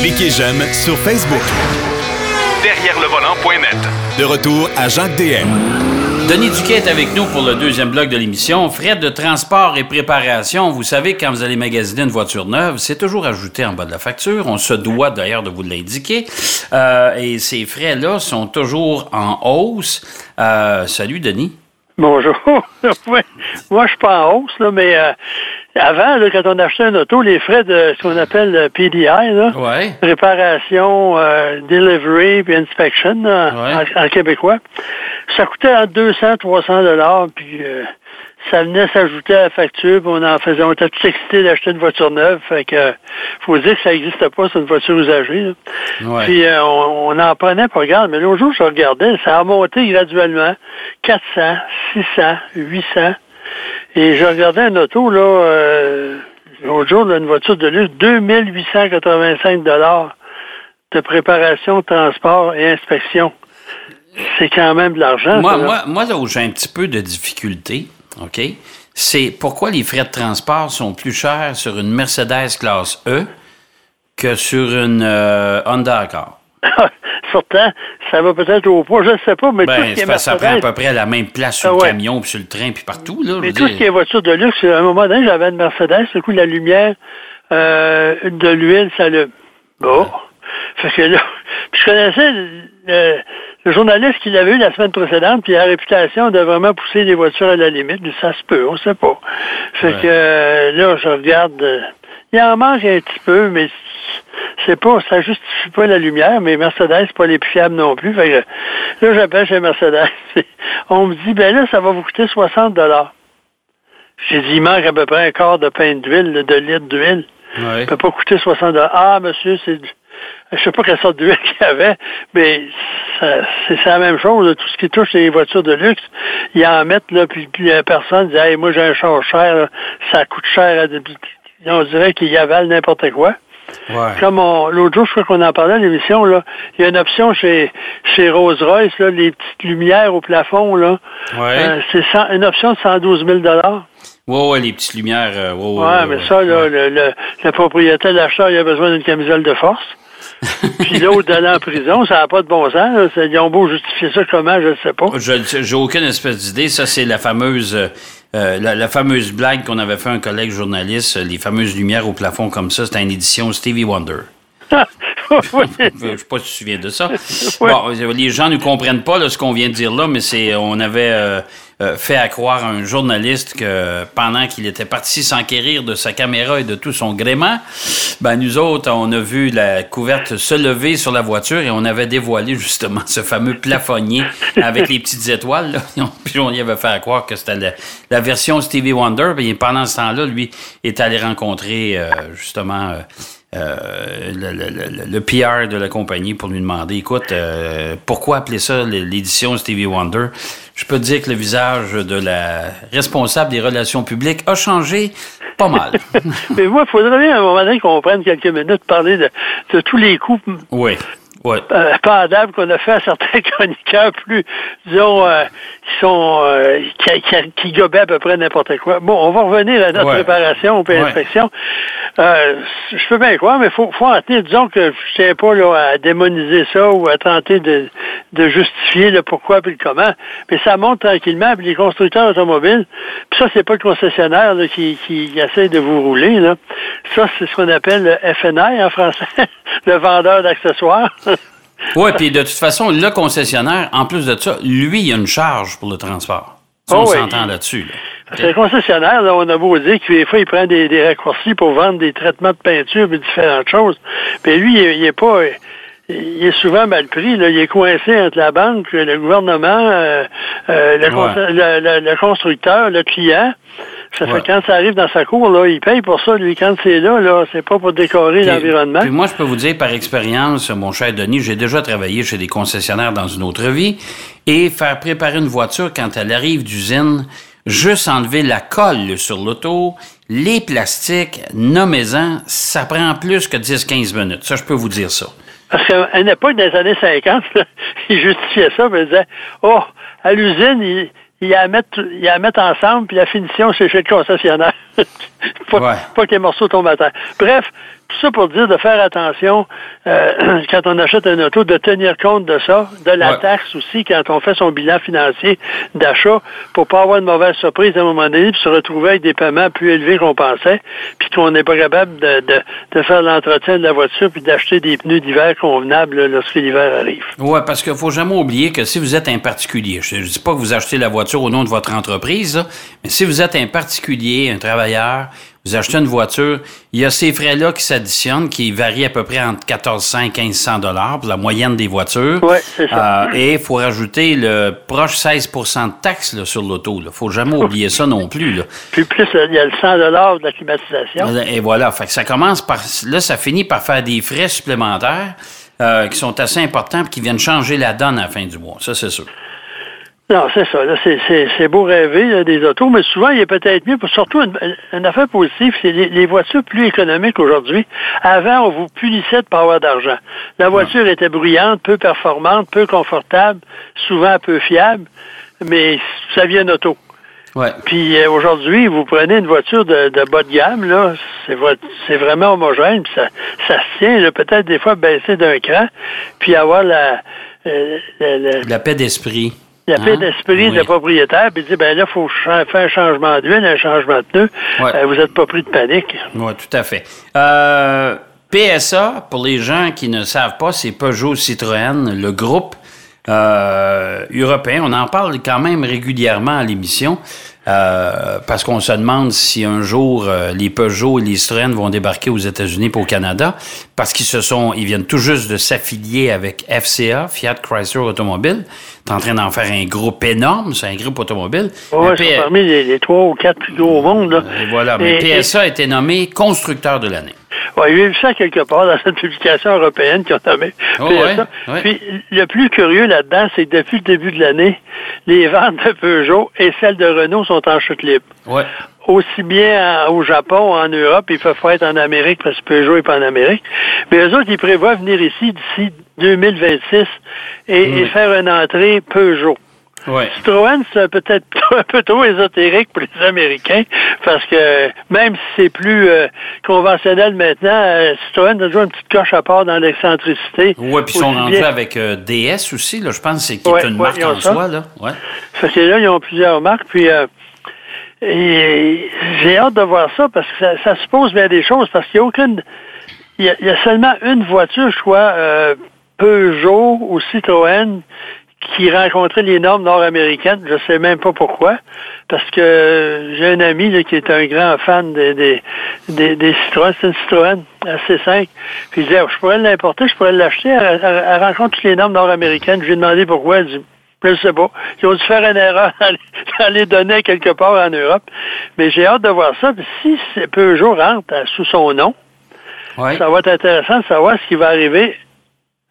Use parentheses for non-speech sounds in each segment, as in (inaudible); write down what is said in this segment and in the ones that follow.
Cliquez j'aime sur Facebook. Derrière le volant.net. De retour à Jacques DM. Denis Duquet est avec nous pour le deuxième bloc de l'émission. Frais de transport et préparation. Vous savez, quand vous allez magasiner une voiture neuve, c'est toujours ajouté en bas de la facture. On se doit d'ailleurs de vous l'indiquer. Euh, et ces frais-là sont toujours en hausse. Euh, salut, Denis. Bonjour. (laughs) Moi, je suis pas en hausse, là, mais euh, avant, là, quand on achetait un auto, les frais de ce qu'on appelle le PDI, là, Ouais. réparation, euh, delivery puis inspection là, en, en québécois, ça coûtait entre 200 300 dollars, puis euh, ça venait s'ajouter à la facture, puis on en faisait, on était tout excités d'acheter une voiture neuve, fait que faut dire que ça n'existe pas, c'est une voiture usagée. là. Ouais. Puis euh, on, on en prenait pas regarde, mais l'autre jour, je regardais, ça a monté graduellement, 400, 600, 800, et je regardais un auto, là, euh, l'autre jour, là, une voiture de luxe, 2885 dollars de préparation, transport et inspection. C'est quand même de l'argent. Moi, ça, là. moi, moi, là où j'ai un petit peu de difficulté, OK, c'est pourquoi les frais de transport sont plus chers sur une Mercedes classe E que sur une euh, Honda Accord? (laughs) Pourtant, ça va peut-être au poids, je ne sais pas, mais tout Ben, ce qui est parce ça prend à peu près la même place sur Ah le camion, puis sur le train, puis partout. Là, mais tout ce qui est voiture de luxe, à un moment donné, j'avais une Mercedes, du coup, la lumière, euh, de l'huile, ça le... Bon. Fait que là, (laughs) puis je connaissais le, le journaliste qui l'avait eu la semaine précédente, puis la réputation de vraiment pousser les voitures à la limite, ça se peut, on sait pas. Fait Ouais. que euh, là, je regarde, euh, il en manque un petit peu, mais c'est pas, ça justifie pas la lumière, mais Mercedes, c'est pas les plus fiables non plus. Fait que là, j'appelle chez Mercedes. (laughs) On me dit, ben là, ça va vous coûter 60 dollars. J'ai dit, il manque à peu près un quart de pain d'huile, de litre d'huile. Ouais. Ça peut pas coûter 60 dollars. Ah, monsieur, c'est du- je sais pas quelle sorte d'huile (laughs) qu'il y avait, mais c'est la même chose. Tout ce qui touche les voitures de luxe, ils en mettent, là, puis, puis la personne dit, hey, moi, j'ai un char cher, là, ça coûte cher. à On dirait qu'ils y avalent n'importe quoi. Ouais. Comme l'autre jour, je crois qu'on en parlait à l'émission, là, il y a une option chez, chez Rolls-Royce, là, les petites lumières au plafond, là. Ouais. Euh, c'est une option de 112 000 Ouais, ouais, les petites lumières. euh, ouais, ouais, mais ça, là, le, le, le propriétaire de l'achat, il a besoin d'une camisole de force. (laughs) Puis l'autre d'aller en prison, ça n'a pas de bon sens. là. Ils ont beau justifier ça comment, je ne sais pas. J'ai aucune espèce d'idée. Ça, c'est la fameuse euh, euh, la, fameuse blague qu'on avait fait un collègue journaliste, euh, les fameuses lumières au plafond comme ça. C'était une édition Stevie Wonder. (laughs) (laughs) Oui. Je sais pas si tu te souviens de ça. (laughs) Bon, euh, les gens ne comprennent pas là, ce qu'on vient de dire là, mais c'est on avait euh, euh, fait à croire à un journaliste que pendant qu'il était parti s'enquérir de sa caméra et de tout son gréement, ben nous autres, on a vu la couverte se lever sur la voiture et on avait dévoilé justement ce fameux plafonnier avec les petites étoiles. Là. (laughs) Puis on y avait fait à croire que c'était la, la version Stevie Wonder. Pendant ce temps-là, lui est allé rencontrer euh, justement... euh, le, le- le- PR de la compagnie pour lui demander écoute, euh, pourquoi appeler ça l'édition Stevie Wonder? Je peux te dire que le visage de la responsable des relations publiques a changé pas mal. (laughs) Mais moi, il faudrait bien à un moment donné qu'on prenne quelques minutes de parler de, de tous les coups oui, pendables qu'on a fait à certains (laughs) chroniqueurs plus, disons, euh, qui sont euh, qui, qui, qui gobaient à peu près n'importe quoi. Bon, on va revenir à notre Ouais. préparation Ouais. inspection. Euh, je peux bien croire, mais il faut, faut en tenir. Disons que je tiens pas là, à démoniser ça ou à tenter de, de justifier le pourquoi et le comment. Mais ça monte tranquillement, puis les constructeurs automobiles, puis ça, c'est pas le concessionnaire là, qui, qui essaie de vous rouler. Là. Ça, c'est ce qu'on appelle le FNI en français, (laughs) le vendeur d'accessoires. Oui, puis de toute façon, le concessionnaire, en plus de ça, lui, il a une charge pour le transport. Ça, on Oh oui. s'entend là-dessus. là. C'est le concessionnaire, là, on a beau dire que des fois, il prend des, des raccourcis pour vendre des traitements de peinture et différentes choses. Mais lui, il, est- il est pas. Il est souvent mal pris. Là. Il est coincé entre la banque, le gouvernement, euh, euh, le, con- le- le- le constructeur, le client. Ça fait Ouais. quand ça arrive dans sa cour, là, il paye pour ça. Lui, quand c'est là, là, c'est pas pour décorer l'environnement. Puis moi, je peux vous dire par expérience, mon cher Denis, j'ai déjà travaillé chez des concessionnaires dans une autre vie et faire préparer une voiture quand elle arrive d'usine, juste enlever la colle sur l'auto, les plastiques, nommez-en, ça prend plus que 10-15 minutes. Ça, je peux vous dire ça. Parce qu'à une époque, dans les années 50, là, (laughs) ils justifiaient ça, mais ils disaient Oh, à l'usine, ils, ils la mettent, ils la mettent ensemble, puis la finition, c'est chez le concessionnaire. (laughs) pas, Ouais. pas que les morceaux tombent à terre. Bref, tout ça pour dire de faire attention euh, (clears throat) quand on achète un auto, de tenir compte de ça, de la taxe aussi quand on fait son bilan financier d'achat, pour pas avoir de mauvaise surprise à un moment donné, puis se retrouver avec des paiements plus élevés qu'on pensait, puis qu'on n'est pas capable de, de, de faire l'entretien de la voiture puis d'acheter des pneus d'hiver convenables lorsque l'hiver arrive. Oui, parce qu'il faut jamais oublier que si vous êtes un particulier, je ne dis pas que vous achetez la voiture au nom de votre entreprise, mais si vous êtes un particulier, un travailleur, vous achetez une voiture, il y a ces frais-là qui s'additionnent, qui varient à peu près entre 1400 et 1500 dollars pour la moyenne des voitures. Oui, c'est ça. Euh, et il faut rajouter le proche 16% de taxes sur l'auto. Il ne faut jamais oublier ça non plus. Là. Puis plus, il y a le 100 dollars de la climatisation. Et voilà. Fait que ça commence par... Là, ça finit par faire des frais supplémentaires euh, qui sont assez importants et qui viennent changer la donne à la fin du mois. Ça, c'est sûr. Non, c'est ça. C'est beau rêver des autos, mais souvent, il est peut-être mieux, surtout une, affaire positive, c'est les, voitures plus économiques aujourd'hui. Avant, on vous punissait de pas avoir d'argent. La voiture était bruyante, peu performante, peu confortable, souvent peu fiable, mais ça vient auto. Ouais. Puis euh, aujourd'hui, vous prenez une voiture de, bas de gamme, là, c'est vraiment homogène, puis ça, ça se tient, peut-être des fois baisser d'un cran, puis avoir la, euh, la paix d'esprit. La paix hein? d'esprit de propriétaire, puis dit, ben là, il faut faire un changement d'huile, un changement de pneu. Euh, vous n'êtes pas pris de panique. Oui, tout à fait. Euh, PSA, pour les gens qui ne savent pas, c'est Peugeot Citroën, le groupe euh, européen. On en parle quand même régulièrement à l'émission. Euh, parce qu'on se demande si un jour euh, les Peugeot et les Citroën vont débarquer aux États-Unis pour au Canada, parce qu'ils se sont, ils viennent tout juste de s'affilier avec FCA, Fiat Chrysler Automobile. T'es en train d'en faire un groupe énorme, c'est un groupe automobile. Oui, c'est parmi les, trois ou quatre plus gros au monde. Là. Et voilà, mais PSA a été nommé constructeur de l'année. Y a eu ça quelque part dans cette publication européenne qui ont nommé oh, Puis le plus curieux là-dedans, c'est que depuis le début de l'année, les ventes de Peugeot et celles de Renault sont en chute libre. Ouais. Aussi bien au Japon, en Europe, ils peuvent pas être en Amérique parce que Peugeot n'est pas en Amérique. Mais eux autres, ils prévoient venir ici d'ici 2026 et, et faire une entrée Peugeot. Citroën, c'est peut-être (laughs) un peu trop ésotérique pour les Américains, parce que même si c'est plus euh, conventionnel maintenant, euh, Citroën a toujours une petite coche à part dans l'excentricité. Oui, puis ils sont rendus avec euh, DS aussi, là, je pense, c'est qui est une marque en soi. Là. Ouais. Fait que là, ils ont plusieurs marques, puis j'ai hâte de voir ça, parce que ça, suppose bien des choses, parce qu'il n'y a aucune... Il y, a, seulement une voiture, je crois, Peugeot ou Citroën qui rencontrait les normes nord-américaines. Je sais même pas pourquoi. Parce que j'ai un ami qui est un grand fan des, des, des, des Citroën. C'est une Citroën assez 5 Puis il disait, je pourrais l'importer, je pourrais l'acheter. Elle, rencontre toutes les normes nord-américaines. Je lui ai demandé pourquoi. Elle dit, je sais pas. Ils ont dû faire une erreur (laughs) à les donner quelque part en Europe. Mais j'ai hâte de voir ça. Puis si Peugeot rentre sous son nom, ça va être intéressant de savoir ce qui va arriver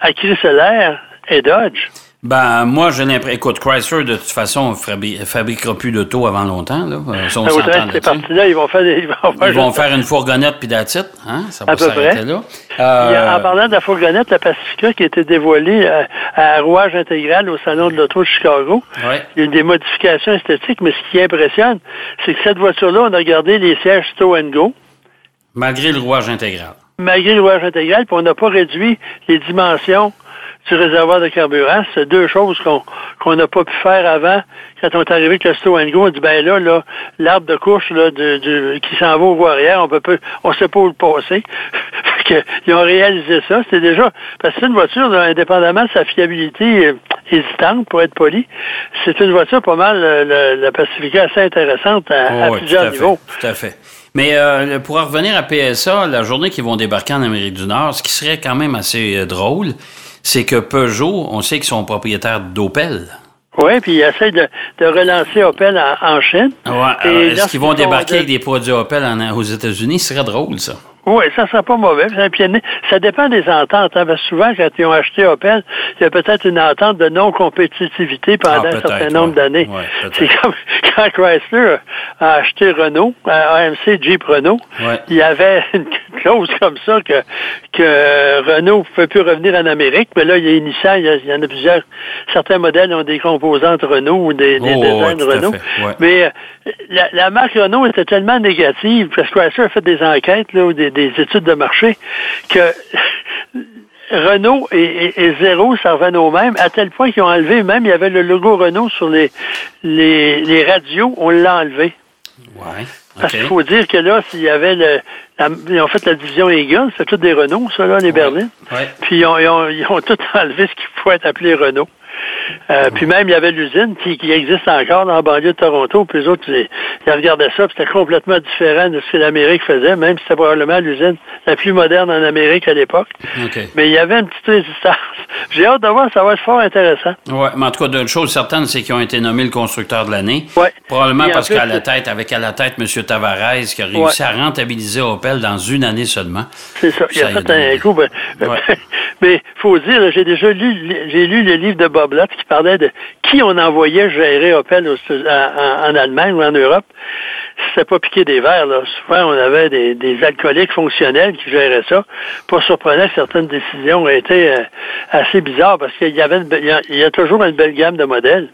à Chrysler et Dodge. Ben, moi, j'ai l'impression. Écoute, Chrysler, de toute façon, ne fabriquera plus d'auto avant longtemps. Là. Euh, si on ces parties-là, ils vont faire des. Ils vont, ils vont faire une fourgonnette puis d'attitude. Hein? Ça va s'arrêter là. Euh... En parlant de la fourgonnette, la Pacifica qui a été dévoilée à, euh, à rouage intégral au Salon de l'Auto de Chicago. Ouais. Il y a eu des modifications esthétiques, mais ce qui impressionne, c'est que cette voiture-là, on a gardé les sièges Stow Go. Malgré le rouage intégral. Malgré le rouage intégral, puis on n'a pas réduit les dimensions du réservoir de carburant. C'est deux choses qu'on n'a pas pu faire avant. Quand on est arrivé avec le Stow Go, on dit ben là, là, l'arbre de couche là, qui s'en va au voie arrière, on peut pas, on sait pas où le passer. (laughs) Ils ont réalisé ça. C'était déjà parce que c'est une voiture, indépendamment de sa fiabilité euh, hésitante, pour être poli, c'est une voiture pas mal euh, la Pacifica assez intéressante à, plusieurs niveaux. tout à fait. Mais euh, pour revenir à PSA, la journée qu'ils vont débarquer en Amérique du Nord, ce qui serait quand même assez drôle, c'est que Peugeot, on sait qu'ils sont propriétaires d'Opel. Oui, puis ils essayent de, relancer Opel en, Chine. Ouais, Est-ce qu'ils vont débarquer avec des produits Opel aux États-Unis? Ce serait drôle, ça. Oui, ça ne serait pas mauvais. Ça dépend des ententes. Hein, souvent, quand ils ont acheté Opel, il y a peut-être une entente de non-compétitivité pendant ah, un certain nombre d'années. c'est comme (laughs) quand Chrysler a acheté Renault, AMC Jeep Renault, il y avait (laughs) une clause comme ça que, que Renault ne pouvait plus revenir en Amérique. Mais là, il y a Nissan, il y, en a plusieurs. Certains modèles ont des composantes Renault ou des, des oh, designs Renault. Mais la, la marque Renault était tellement négative, parce que Chrysler a fait des enquêtes, là, ou des, des études de marché, que Renault et, et, et, zéro servaient au même, à tel point qu'ils ont enlevé, même il y avait le logo Renault sur les, les, les radios, on l'a enlevé. Ouais. Parce qu'il faut dire que là, s'il y avait le. La, ils ont fait la division Eagle, c'est tout des Renault, ça, là, les berlines. Ouais. Puis ils ont, ils, ont, ils ont, tout (laughs) enlevé ce qui pouvait être appelé Renault. Euh, puis même, il y avait l'usine qui, qui, existe encore dans la banlieue de Toronto. Puis les autres, ils, ils regardaient ça, puis c'était complètement différent de ce que l'Amérique faisait, même si c'était probablement l'usine la plus moderne en Amérique à l'époque. Okay. Mais il y avait une petite résistance. (laughs) J'ai hâte de voir, ça va être fort intéressant. Oui, mais en tout cas, d'une chose certaine, c'est qu'ils ont été nommés le constructeur de l'année. Ouais. Probablement parce qu'à la tête, avec à la tête M. Tavares, qui a réussi à rentabiliser Opel dans une année seulement. C'est ça. Il a fait un coup. ben, Ouais. (laughs) mais faut dire, j'ai déjà lu, j'ai lu le livre de Bob Lott qui parlait de qui on envoyait gérer Opel en, Allemagne ou en Europe. C'était pas piquer des verres. Souvent, on avait des, alcooliques fonctionnels qui géraient ça. Pas surprenant certaines décisions aient été euh, assez bizarres parce qu'il y avait y, a, toujours une belle gamme de modèles.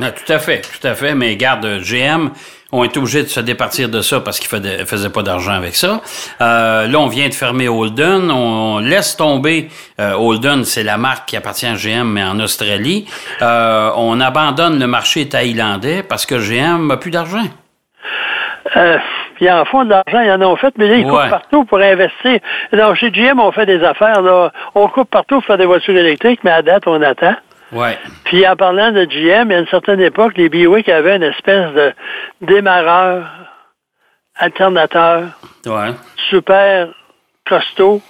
Ah, tout à fait, tout à fait. Mais garde, GM ont été obligés de se départir de ça parce qu'ils ne faisaient pas d'argent avec ça. Euh, là, on vient de fermer Holden. On laisse tomber euh, Holden, c'est la marque qui appartient à GM, mais en Australie. Euh, on abandonne le marché thaïlandais parce que GM n'a plus d'argent. Euh, ils en font de l'argent, ils en ont fait, mais là, ils Ouais. coupent partout pour investir. Non, chez GM, on fait des affaires, là. On coupe partout pour faire des voitures électriques, mais à date, on attend. Ouais. Puis en parlant de GM, à une certaine époque, les Buick avaient une espèce de démarreur, alternateur, Ouais. super costaud,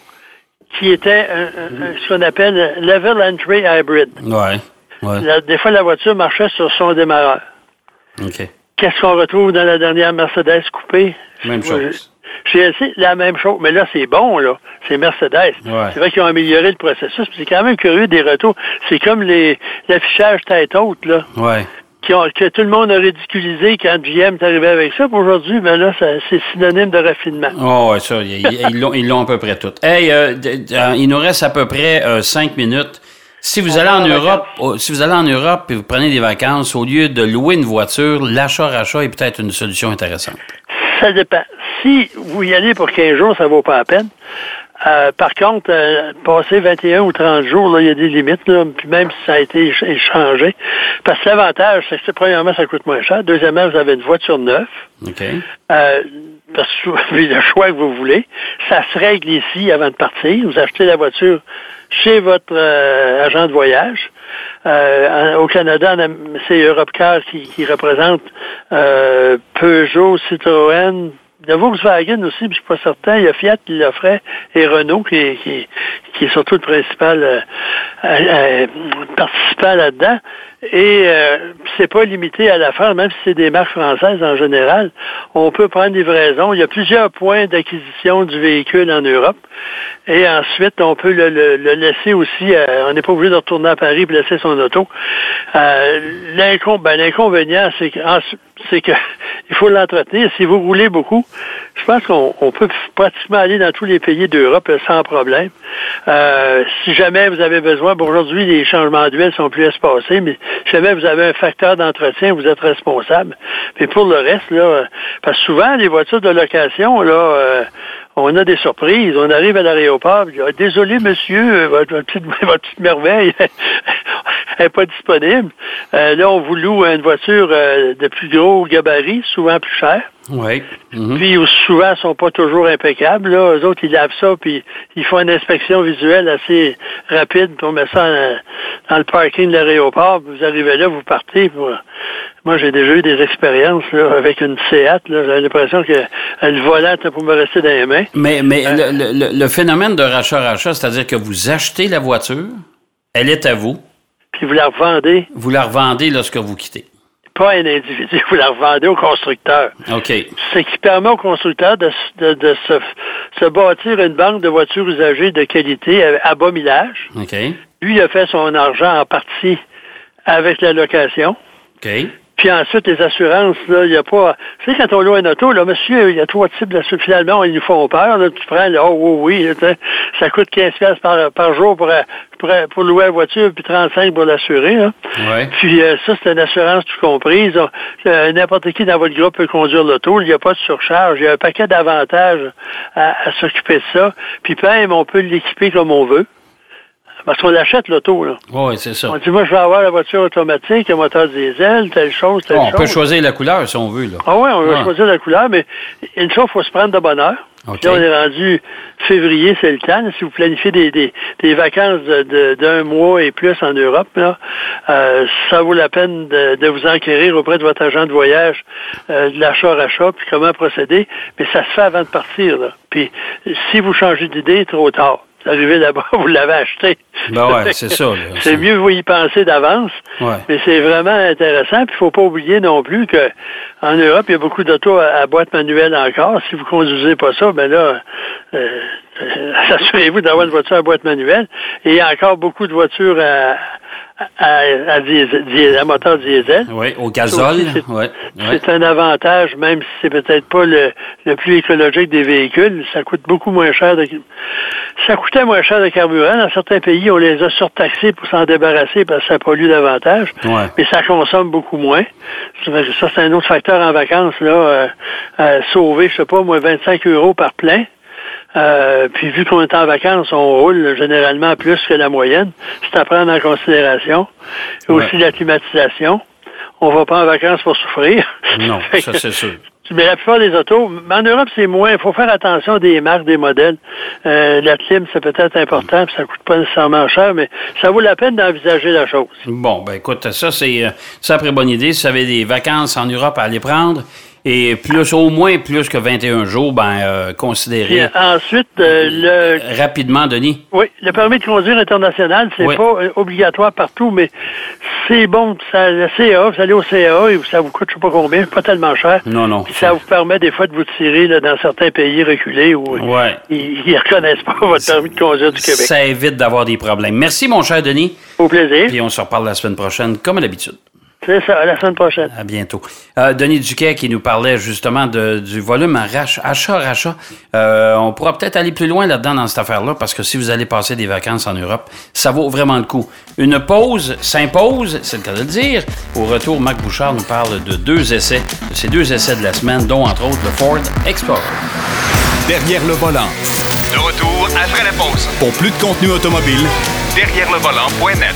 qui était un- ce qu'on appelle level entry hybrid. Ouais. Ouais. La- des fois, la voiture marchait sur son démarreur. OK. Qu'est-ce qu'on retrouve dans la dernière Mercedes coupée? Même chose. Chez LC, la même chose. Mais là, c'est bon, là. C'est Mercedes. Ouais. C'est vrai qu'ils ont amélioré le processus. C'est quand même curieux des retours. C'est comme les l'affichage tête haute, là. Ouais. qui ont- que tout le monde a ridiculisé quand GM est arrivé avec ça. Aujourd'hui, ben là, c'est synonyme de raffinement. Oh, ouais, ça, ils l'ont ils l'ont à peu près tout. Hey, euh, euh, il nous reste à peu près euh, cinq minutes. Si vous allez en Europe, oh, si vous allez en Europe et vous prenez des vacances, au lieu de louer une voiture, l'achat-rachat est peut-être une solution intéressante. Ça dépend. Si vous y allez pour 15 jours, ça vaut pas la peine. Euh, par contre, euh, passer 21 ou 30 jours, là, il y a des limites, là, puis même si ça a été éch- échangé. Parce que l'avantage, c'est que premièrement, ça coûte moins cher. Deuxièmement, vous avez une voiture neuve. OK? Euh, parce que vous avez le choix que vous voulez. Ça se règle ici avant de partir. Vous achetez la voiture chez votre euh, agent de voyage. Euh, au Canada, c'est Europcar qui, qui représente euh, Peugeot, Citroën, de Volkswagen aussi, puis je suis pas certain. Il y a Fiat qui l'offrait et Renault qui, qui, qui est surtout le principal euh, euh, euh, participant là-dedans. Et euh, c'est pas limité à l'affaire, même si c'est des marques françaises en général. On peut prendre livraison. Il y a plusieurs points d'acquisition du véhicule en Europe. Et ensuite, on peut le, le- le laisser aussi. euh, on n'est pas obligé de retourner à Paris pour laisser son auto. Euh, ben, L'inconvénient, ensu- c'est que (laughs) il faut l'entretenir. Si vous roulez beaucoup, je pense qu'on on peut pratiquement aller dans tous les pays d'Europe sans problème. Euh, si jamais vous avez besoin, bon, aujourd'hui, les changements d'huile sont plus espacés, mais si jamais vous avez un facteur d'entretien, vous êtes responsable. Mais pour le reste, là, parce que souvent, les voitures de location, là, euh, on a des surprises. On arrive à l'aéroport, Ah, désolé, monsieur, euh, votre, votre petite (laughs) merveille n'est pas disponible. Euh, là, on vous loue une voiture euh, de plus gros gabarit, souvent plus cher. Oui. Mhm. Puis ou souvent, ils sont pas toujours impeccables. Là, eux autres, ils lavent ça, puis ils font une inspection visuelle assez rapide pour mettre ça en- dans le parking de l'aéroport. Vous arrivez là, vous partez. pour- Moi, j'ai déjà eu des expériences là, avec une Seat. J'avais l'impression que euh, le volant était pour me rester dans les mains. Mais, mais Euh. le- le- le phénomène de rachat-rachat, c'est-à-dire que vous achetez la voiture, elle est à vous, Puis vous la revendez, vous la revendez lorsque vous quittez. pas à un individu, (laughs) vous la revendez au constructeur. OK. Ce qui permet au constructeur de, s- de- de se, se bâtir une banque de voitures usagées de qualité à, à bas millage. OK. Lui, il a fait son argent en partie avec la location. OK. Puis ensuite, les assurances, là, il n'y a pas. Tu sais, quand on loue un auto, là, monsieur, il y a trois types d'assurances. Finalement, ils nous font peur. Là, tu prends, là, oh oui, oui, ça coûte 15 par, par jour pour, pour, pour, louer la voiture, puis 35 pour l'assurer. Ouais. Puis euh, ça, c'est une assurance tout comprise. Euh, N'importe qui dans votre groupe peut conduire l'auto. Il n'y a pas de surcharge. Il y a un paquet d'avantages à, à s'occuper de ça. Puis même, on peut l'équiper comme on veut. Parce qu'on achète l'auto, là. Oui, c'est ça. On dit, moi, je vais avoir la voiture automatique, un moteur diesel, telle chose, telle on chose. On peut choisir la couleur, si on veut, là. Ah oui, on va choisir la couleur, mais une chose, il faut se prendre de bonne heure. OK. Puis là, on est rendu février, c'est le temps. Si vous planifiez des, des, des vacances d'un de, mois et plus en Europe, là, euh, ça vaut la peine de, de, vous enquérir auprès de votre agent de voyage euh, de l'achat-rachat, puis comment procéder. Mais ça se fait avant de partir. Là. Puis si vous changez d'idée, trop tard. Arrivez là-bas, (laughs) vous l'avez acheté. Ben ouais, c'est ça. C'est mieux vous y penser d'avance. Ouais. Mais c'est vraiment intéressant. Puis il faut pas oublier non plus que en Europe, il y a beaucoup d'autos à, à, boîte manuelle encore. Si vous conduisez pas ça, ben là, euh, (laughs) assurez-vous d'avoir une voiture à boîte manuelle. Et il y a encore beaucoup de voitures à, à, à, diesel, à moteur diesel. Oui, au gazole. C'est ouais, ouais. un avantage, même si c'est peut-être pas le, le, plus écologique des véhicules. Ça coûte beaucoup moins cher. De, ça coûtait moins cher de carburant. Dans certains pays, on les a surtaxés pour s'en débarrasser parce que ça pollue davantage. Ouais. Mais ça consomme beaucoup moins. Ça, c'est un autre facteur en vacances. là. Euh, euh, sauver, je sais pas, moi, 25 euros par plein. Euh, puis vu qu'on est en vacances, on roule généralement plus que la moyenne. C'est à prendre en considération. Et aussi la climatisation. On va pas en vacances pour souffrir. Non, (laughs) ça c'est sûr. mais la plupart des autos, en Europe, c'est moins. Il faut faire attention des marques, des modèles. Euh, la clim, c'est peut-être important, puis ça coûte pas nécessairement cher, mais ça vaut la peine d'envisager la chose. Bon, ben écoute, ça c'est euh, ça après bonne idée. Si vous avez des vacances en Europe à aller prendre, et plus au moins plus que 21 jours, ben euh, Puis considérez euh, ensuite, euh, le rapidement, Denis. Oui, le permis de conduire international, c'est Oui. pas euh, obligatoire partout, mais c'est bon. Ça, le CA, vous allez au CA et ça vous coûte je sais pas combien, pas tellement cher. Non, non. Puis ça vous permet des fois de vous tirer là, dans certains pays reculés où Ouais. ils, ils reconnaissent pas (laughs) votre permis de conduire du Québec. Ça évite d'avoir des problèmes. Merci, mon cher Denis. Au plaisir. Puis on se reparle la semaine prochaine, comme à l'habitude. C'est ça, à la semaine prochaine. À bientôt. Euh, Denis Duquet qui nous parlait justement de, du volume en rach- achat-rachat. Euh, on pourra peut-être aller plus loin là-dedans dans cette affaire-là parce que si vous allez passer des vacances en Europe, ça vaut vraiment le coup. Une pause s'impose, c'est le cas de le dire. Au retour, Marc Bouchard nous parle de deux essais, de ces deux essais de la semaine, dont entre autres le Ford Explorer. Derrière le volant. De retour après la pause. Pour plus de contenu automobile, Derrière le volant.net.